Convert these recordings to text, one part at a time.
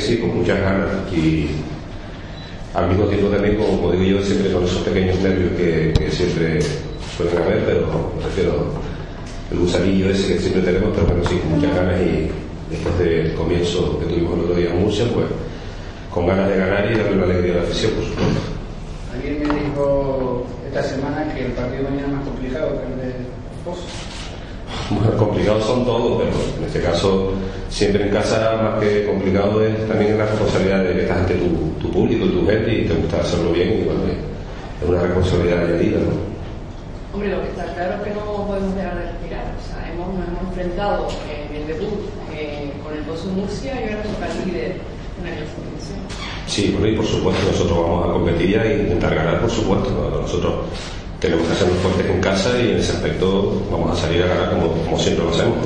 sí, con muchas ganas y al mismo tiempo también, como digo yo, siempre con esos pequeños nervios que, siempre suelen haber, pero me refiero el gusanillo ese que siempre tenemos, pero bueno, sí, con muchas ganas y después del comienzo que tuvimos el otro día en Murcia, pues con ganas de ganar y darle una alegría a la afición, por supuesto. Alguien me dijo esta semana que el partido mañana es más complicado que el de Pozo. Bueno, complicados son todos, pero en este caso, siempre en casa, más que complicado es también la responsabilidad de que estás ante tu, tu público, tu gente y te gusta hacerlo bien y bueno, es una responsabilidad añadida, ¿no? Hombre, lo que está claro es que no podemos dejar de respirar. O sea, hemos, nos hemos enfrentado en el debut eh, con el Pozo Murcia y ahora toca el líder en la clasificación. Sí, bueno, y por supuesto nosotros vamos a competir ya e intentar ganar, por supuesto. ¿no? Nosotros tenemos que hacernos fuertes en casa y en ese aspecto vamos a salir a ganar como, como siempre lo hacemos.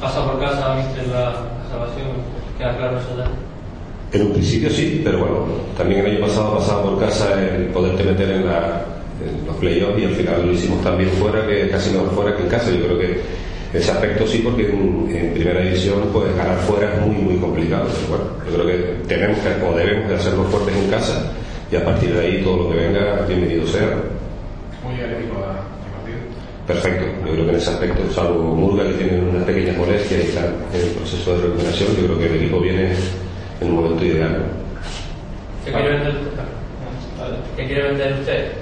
Pasa por casa, viste la salvación, queda claro eso ya. En un principio sí, pero bueno, también el año pasado pasaba por casa el poderte meter en, la, en los playoffs y al final lo hicimos también fuera, que casi mejor fuera que en casa. Yo creo que ese aspecto sí, porque en, en primera división pues ganar fuera es muy, muy complicado. Pero bueno, yo creo que tenemos que, o debemos de hacernos fuertes en casa y a partir de ahí todo lo que venga, bienvenido sea. ¿Cómo llega el equipo a- al partido? Perfecto, yo creo que en ese aspecto, salvo Murga que tiene unas pequeñas molestias y está en el proceso de recuperación, yo creo que el equipo viene en un momento ideal. ¿Qué quiere vender, ¿Qué quiere vender usted?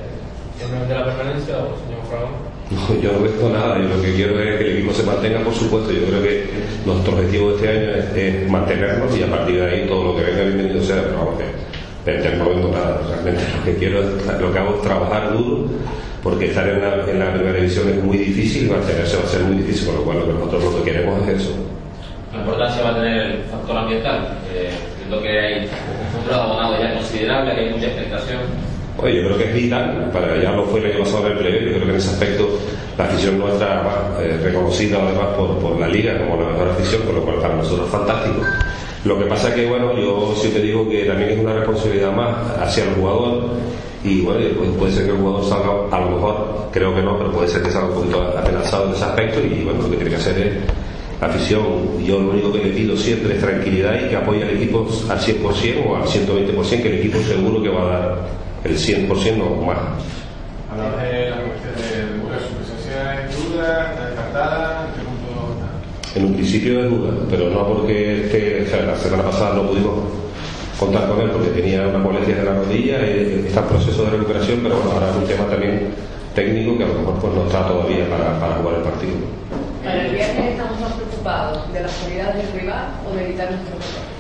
¿Simplemente la permanencia o señor Fragón? No, yo no veo nada, yo lo que quiero es que el equipo se mantenga, por supuesto. Yo creo que nuestro objetivo de este año es, es mantenernos y a partir de ahí todo lo que venga bienvenido sea, pero vamos, que vender no vendo nada. Realmente lo que quiero es, lo que hago es trabajar duro, porque estar en la, en la primera división es muy difícil y mantenerse va a ser muy difícil, con lo cual lo que nosotros lo que queremos es eso. La importancia va a tener el factor ambiental, es lo que hay un número de abonados ya considerable, que hay mucha expectación. Oye, yo creo que es vital, para ya lo fue el año pasado en el playoff, yo creo que en ese aspecto la afición nuestra eh, reconocida además por, por la liga como la mejor afición, con lo cual para nosotros es fantástico. Lo que pasa que, bueno, yo siempre digo que también es una responsabilidad más hacia el jugador y bueno, pues puede ser que el jugador salga, a lo mejor, creo que no, pero puede ser que salga un poquito apenazado en ese aspecto y bueno, lo que tiene que hacer es la afición, yo lo único que le pido siempre es tranquilidad y que apoye al equipo al 100% o al 120%, que el equipo seguro que va a dar el 100% o más. Hablabas de la cuestión de Mura, su presencia es duda, está descartada, ¿en qué punto está? En un principio de duda, pero no porque este, o sea, la semana pasada no pudimos contar con él porque tenía unas molestias de la rodilla, eh, está en proceso de recuperación, pero bueno, ahora es un tema también técnico que a lo mejor pues, no está todavía para, para jugar el partido. Para el viaje estamos más preocupados de las cualidades del rival o de evitar nuestro error.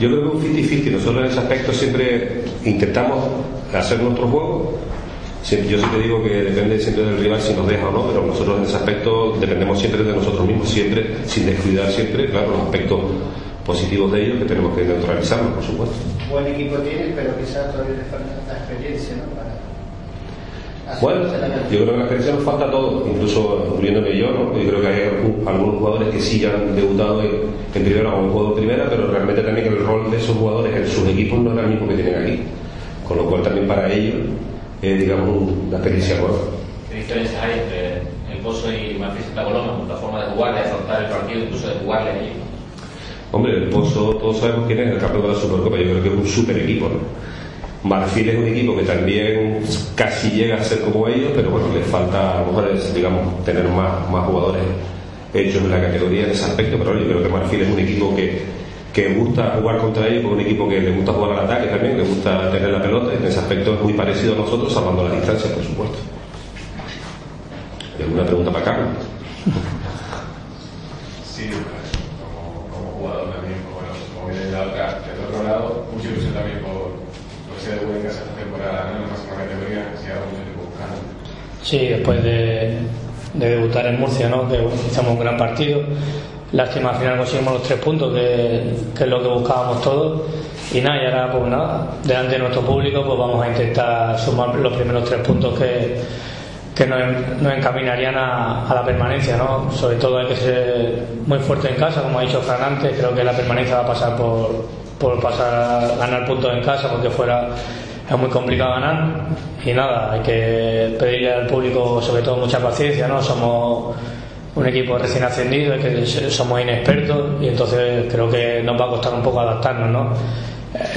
Yo creo que un 50-50, nosotros en ese aspecto siempre intentamos hacer nuestro juego. Yo siempre digo que depende siempre del rival si nos deja o no, pero nosotros en ese aspecto dependemos siempre de nosotros mismos, siempre sin descuidar siempre, claro, los aspectos positivos de ellos que tenemos que neutralizarlos, por supuesto. Buen equipo tiene, pero quizás todavía le falta la experiencia, ¿no? Para Bueno, yo creo que la experiencia nos falta todo, incluso incluyéndome yo, ¿no? Yo creo que hay algunos jugadores que sí ya han debutado en, en primera o han jugado en primera, pero realmente también el rol de esos jugadores en sus equipos no era el mismo que tienen aquí. Con lo cual también para ellos es, digamos, una experiencia nueva. ¿Qué diferencias hay entre el Pozo y Marfil Santa Coloma en la forma de jugar, de afrontar el partido, incluso de jugarle allí? Hombre, el Pozo, todos sabemos quién es el campeón de la Supercopa, yo creo que es un super equipo, ¿no? Marfil es un equipo que también casi llega a ser como ellos, pero bueno, les falta a lo mejor es, digamos, tener más, más jugadores hechos en la categoría en ese aspecto, pero yo creo que Marfil es un equipo que, que gusta jugar contra ellos, es un equipo que le gusta jugar al ataque también, le gusta tener la pelota, en ese aspecto es muy parecido a nosotros, salvando las distancias, por supuesto. ¿Hay ¿Alguna pregunta para Carlos? Sí, pues, como, como jugador también, pues, bueno, como viene de la otra, del otro lado, mucha ilusión también por, por ese debut en casa esta temporada, ¿no? en la máxima categoría, que se lleva mucho tiempo buscando. Sí, después de, de debutar en Murcia, ¿no? que hicimos un gran partido. Lástima, al final conseguimos los tres puntos, que, es lo que buscábamos todos. Y nada, y ahora, pues nada, delante de nuestro público, pues vamos a intentar sumar los primeros tres puntos que, nos, encaminarían a, a la permanencia, ¿no? Sobre todo hay que ser muy fuerte en casa, como ha dicho Fran antes, creo que la permanencia va a pasar por, por pasar a ganar puntos en casa, porque fuera es muy complicado ganar. Y nada, hay que pedirle al público sobre todo mucha paciencia, ¿no? Somos un equipo recién ascendido, es que somos inexpertos y entonces creo que nos va a costar un poco adaptarnos, ¿no?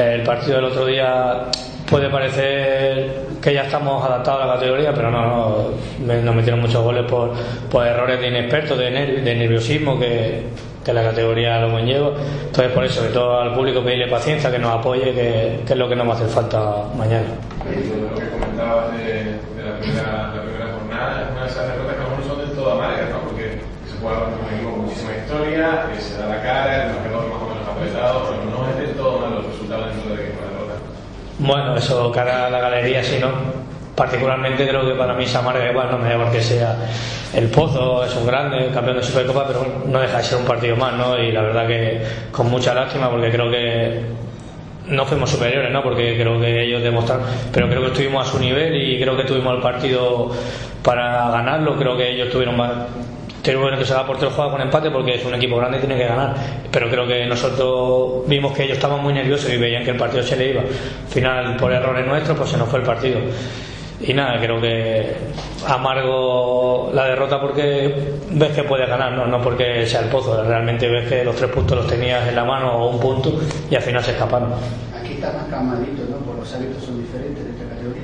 El partido del otro día puede parecer que ya estamos adaptados a la categoría, pero no, no nos metieron muchos goles por, por errores de inexpertos, de, ner- de nerviosismo que, que la categoría lo conlleva. Entonces, por eso, sobre todo al público pedirle paciencia, que nos apoye, que, que es lo que nos va a hacer falta mañana. Lo que comentabas de, de la, primera, la primera jornada es una de esas derrotas que a lo mejor son del todo amargas, ¿no? Porque se juega con un equipo con muchísima historia, que se da la cara, el marcador más o menos apretado, pero no es del todo malo el resultado dentro de una derrota. Bueno, eso cara a la galería, sí, ¿no? Particularmente creo que para mí se amarga igual, no me da porque sea el Pozo, es un grande, campeón de Supercopa, pero no deja de ser un partido más, ¿no? Y la verdad que con mucha lástima porque creo que no fuimos superiores, ¿no? Porque creo que ellos demostraron, pero creo que estuvimos a su nivel y creo que tuvimos el partido para ganarlo, creo que ellos tuvieron más... Tuvieron que se da por tres juegos con empate porque es un equipo grande y tiene que ganar. Pero creo que nosotros vimos que ellos estaban muy nerviosos y veían que el partido se le iba. Al final, por errores nuestros, pues se nos fue el partido. Y nada, creo que amargo la derrota porque ves que puedes ganar, no, no porque sea el pozo. Realmente ves que los tres puntos los tenías en la mano o un punto y al final se escaparon. Aquí está más calmadito, ¿no? Por los hábitos son diferentes de esta categoría.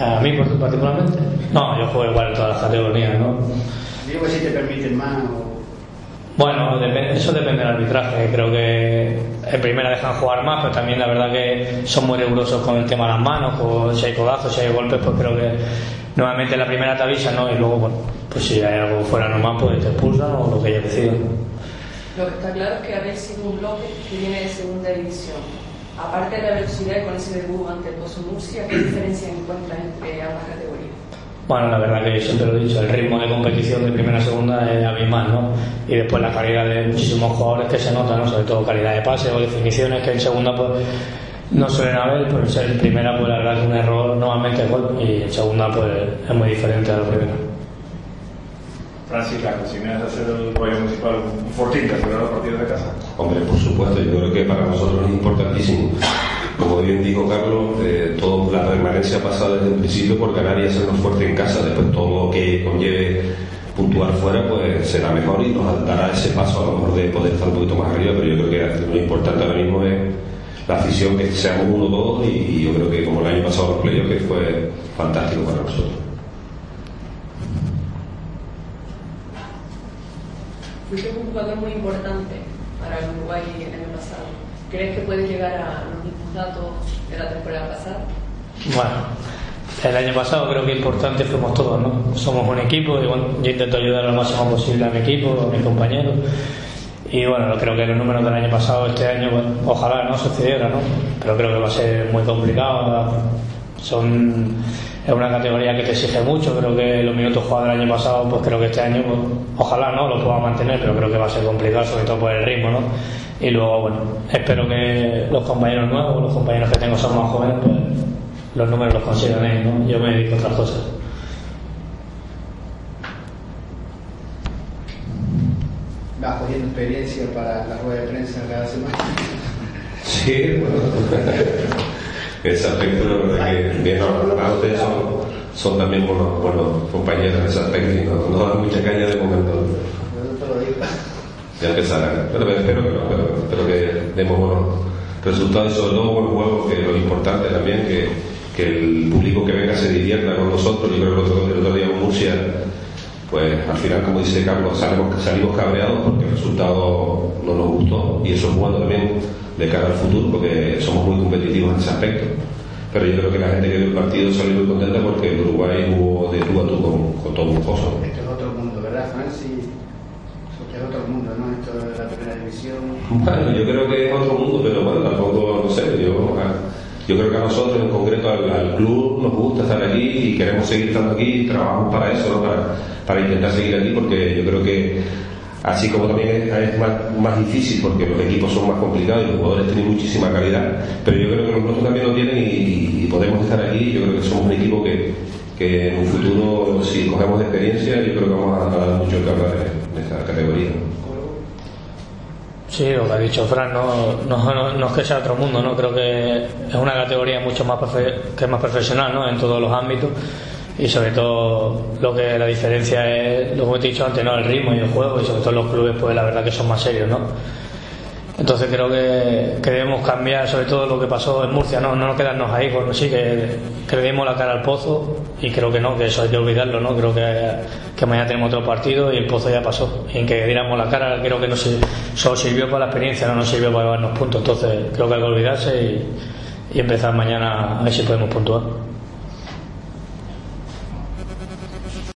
A mí particularmente. No, yo juego igual en todas las categorías, ¿no? Digo que si te permiten más o... Bueno, eso depende del arbitraje. Creo que en primera dejan jugar más, pero también la verdad que son muy rigurosos con el tema de las manos, con si hay codazos, si hay golpes, pues creo que nuevamente en la primera te avisan, ¿no? Y luego, bueno, pues si hay algo fuera normal, pues te expulsan o lo que ellos decidan. Lo que está claro es que habéis sido un bloque que viene de segunda división. Aparte de la velocidad con ese debut ante Pozo Murcia, ¿qué diferencia encuentras entre ambas categorías? Bueno, la verdad que siempre lo he dicho, el ritmo de competición de primera a segunda es abismal, ¿no? Y después la calidad de muchísimos jugadores que se nota, ¿no? Sobre todo calidad de pase o definiciones que en segunda pues no suelen haber, pues en primera pues la verdad un error normalmente es gol y en segunda pues es muy diferente a la primera. Francis, la consigna es hacer el rollo municipal un fortín celebrar los partidos de casa. Hombre, por supuesto, yo creo que para nosotros es importantísimo. Como bien dijo Carlos, eh, todo, la permanencia pasa desde el principio por ganar y hacernos fuerte en casa. Después todo lo que conlleve puntuar fuera, pues será mejor y nos dará ese paso a lo mejor de poder estar un poquito más arriba. Pero yo creo que lo importante ahora mismo es la afición, que seamos uno todos y, yo creo que como el año pasado los playoffs, que fue fantástico para nosotros. Fuiste un jugador muy importante para el Uruguay el año pasado. ¿Crees que puedes llegar a datos de la temporada pasada? Bueno, el año pasado creo que importante fuimos todos, ¿no? Somos un equipo y bueno, yo intento ayudar lo máximo posible a mi equipo, a mis compañeros. Y bueno, creo que los números del año pasado, este año, ojalá no sucediera, ¿no? Pero creo que va a ser muy complicado. ¿no? Son, es una categoría que te exige mucho. Creo que los minutos jugados del año pasado, pues creo que este año, pues, ojalá no lo pueda mantener, pero creo que va a ser complicado, sobre todo por el ritmo, ¿no? Y luego, bueno, espero que los compañeros nuevos, los compañeros que tengo son más jóvenes, pues los números los consigan ellos, ¿no? Yo me dedico a otras cosas. Vas cogiendo experiencia para la rueda de prensa cada semana. Sí, bueno. Ese aspecto, la verdad que bien ordenados ustedes son, son también buenos, buenos compañeros en ese aspecto y no, no dan mucha caña de momento. Ya empezarán. Pero espero no, pero espero que demos buenos resultados y sobre todo buenos juegos, que lo importante también, que, que el público que venga se divierta con nosotros. Yo creo que el otro día en Murcia, pues al final, como dice Carlos, salimos, salimos cabreados porque el resultado no nos gustó y eso es bueno también de cara al futuro porque somos muy competitivos en ese aspecto. Pero yo creo que la gente que vio el partido salió muy contenta porque el Uruguay jugó de tú a tú con, con todo un pozo. Esto es otro mundo, ¿verdad, Francis? Esto es otro mundo, ¿no? Esto de la primera división. Bueno, yo creo que es otro mundo, pero bueno, tampoco, no sé, yo, ah, yo creo que a nosotros, en concreto al, club, nos gusta estar aquí y queremos seguir estando aquí y trabajamos para eso, ¿no? para, para intentar seguir aquí, porque yo creo que así como también es, más, más difícil porque los equipos son más complicados y los jugadores tienen muchísima calidad, pero yo creo que nosotros también lo tienen y, podemos estar aquí. Yo creo que somos un equipo que, que en un futuro, si cogemos experiencia, yo creo que vamos a, a dar mucho que hablar en, en esta categoría. Sí, lo que ha dicho Fran, no, no, no, es que sea otro mundo, ¿no? Creo que es una categoría mucho más que es más profesional, ¿no? En todos los ámbitos y sobre todo lo que la diferencia es, lo que he dicho antes, ¿no? El ritmo y el juego y sobre todo los clubes, pues la verdad que son más serios, ¿no? Entonces creo que, debemos cambiar sobre todo lo que pasó en Murcia, no, no nos quedarnos ahí, porque sí que, que le dimos la cara al pozo y creo que no, que eso hay que olvidarlo, ¿no? Creo que, que mañana tenemos otro partido y el pozo ya pasó. Y en que diéramos la cara creo que no se, solo sirvió para la experiencia, no nos sirvió para llevarnos puntos. Entonces creo que hay que olvidarse y empezar mañana a ver si podemos puntuar.